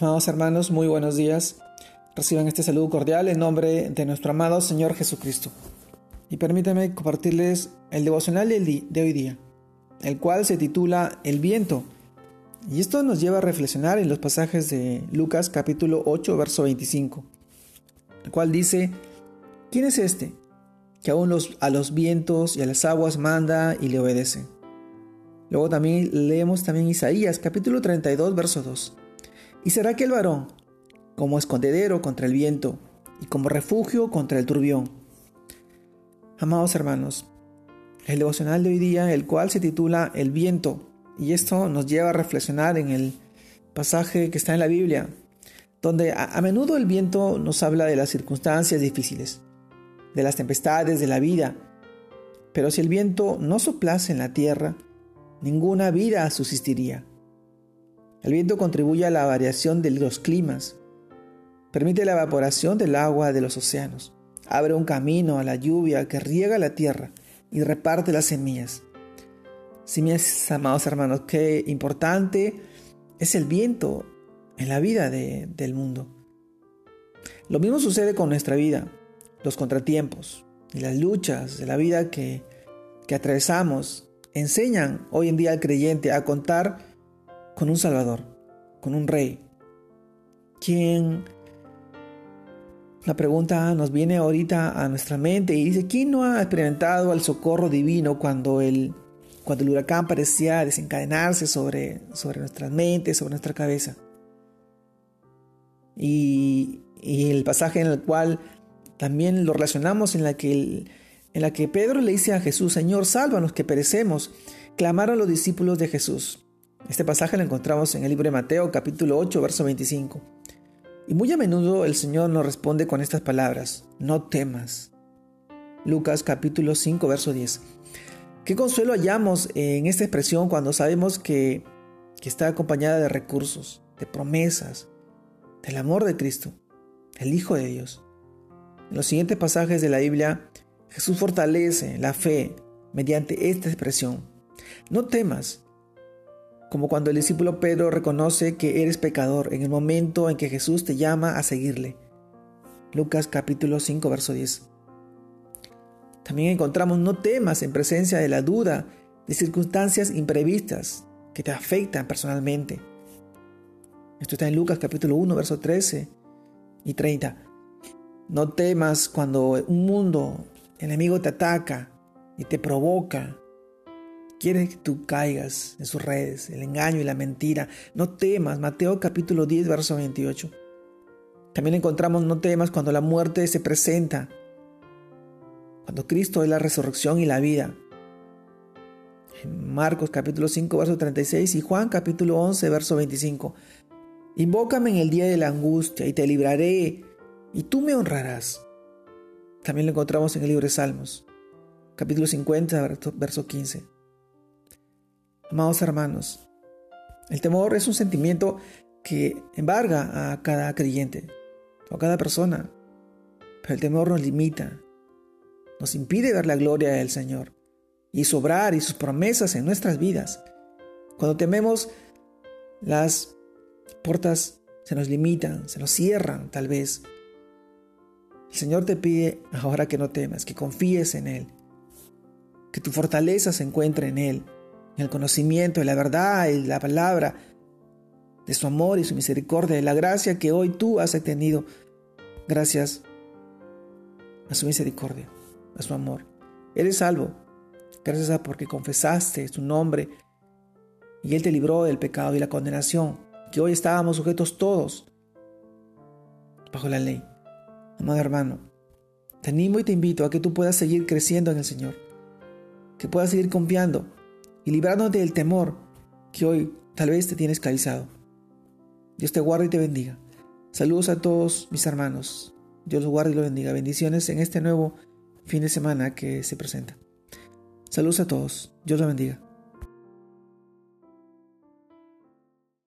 Amados hermanos, muy buenos días. Reciban este saludo cordial en nombre de nuestro amado Señor Jesucristo. Y permítanme compartirles el devocional de hoy día, el cual se titula El viento. Y esto nos lleva a reflexionar en los pasajes de Lucas capítulo 8, verso 25, el cual dice, ¿quién es este que aún a los vientos y a las aguas manda y le obedece? Luego también leemos también Isaías capítulo 32, verso 2. Y será aquel varón como escondedero contra el viento y como refugio contra el turbión. Amados hermanos, el devocional de hoy día, el cual se titula El viento, y esto nos lleva a reflexionar en el pasaje que está en la Biblia, donde a, a menudo el viento nos habla de las circunstancias difíciles, de las tempestades de la vida, pero si el viento no soplase en la tierra, ninguna vida subsistiría. El viento contribuye a la variación de los climas, permite la evaporación del agua de los océanos, abre un camino a la lluvia que riega la tierra y reparte las semillas. Sí, mis amados hermanos, qué importante es el viento en la vida del mundo. Lo mismo sucede con nuestra vida, los contratiempos y las luchas de la vida que, que atravesamos enseñan hoy en día al creyente a contar con un Salvador, con un Rey, quien la pregunta nos viene ahorita a nuestra mente y dice, ¿quién no ha experimentado el socorro divino cuando el, cuando el huracán parecía desencadenarse sobre, sobre nuestras mentes, sobre nuestra cabeza? Y, el pasaje en el cual también lo relacionamos en la, que en la que Pedro le dice a Jesús, Señor, sálvanos que perecemos, clamaron los discípulos de Jesús. Este pasaje lo encontramos en el libro de Mateo capítulo 8, verso 25. Y muy a menudo el Señor nos responde con estas palabras, no temas. Lucas capítulo 5, verso 10. ¿Qué consuelo hallamos en esta expresión cuando sabemos que, que está acompañada de recursos, de promesas, del amor de Cristo, el Hijo de Dios? En los siguientes pasajes de la Biblia, Jesús fortalece la fe mediante esta expresión. No temas, como cuando el discípulo Pedro reconoce que eres pecador en el momento en que Jesús te llama a seguirle. Lucas capítulo 5, verso 10. También encontramos no temas en presencia de la duda, de circunstancias imprevistas que te afectan personalmente. Esto está en Lucas capítulo 1, verso 13 y 30. No temas cuando un mundo enemigo te ataca y te provoca quiere que tú caigas en sus redes, el engaño y la mentira. No temas, Mateo capítulo 10, verso 28. También encontramos no temas cuando la muerte se presenta, cuando Cristo es la resurrección y la vida. Marcos capítulo 5, verso 36 y Juan capítulo 11, verso 25. Invócame en el día de la angustia y te libraré y tú me honrarás. También lo encontramos en el libro de Salmos, capítulo 50, verso 15. Amados hermanos, el temor es un sentimiento que embarga a cada creyente o a cada persona, pero el temor nos limita, nos impide ver la gloria del Señor y sobrar y sus promesas en nuestras vidas. Cuando tememos, las puertas se nos limitan, se nos cierran tal vez. El Señor te pide ahora que no temas, que confíes en Él, que tu fortaleza se encuentre en Él en el conocimiento de la verdad y la palabra, de su amor y su misericordia, de la gracia que hoy tú has tenido gracias a su misericordia, a su amor. Eres salvo gracias a porque confesaste su nombre y Él te libró del pecado y la condenación, que hoy estábamos sujetos todos bajo la ley. Amado hermano, te animo y te invito a que tú puedas seguir creciendo en el Señor, que puedas seguir confiando y librándote del temor que hoy tal vez te tiene esclavizado. Dios te guarde y te bendiga. Saludos a todos mis hermanos. Dios los guarde y los bendiga. Bendiciones en este nuevo fin de semana que se presenta. Saludos a todos. Dios los bendiga.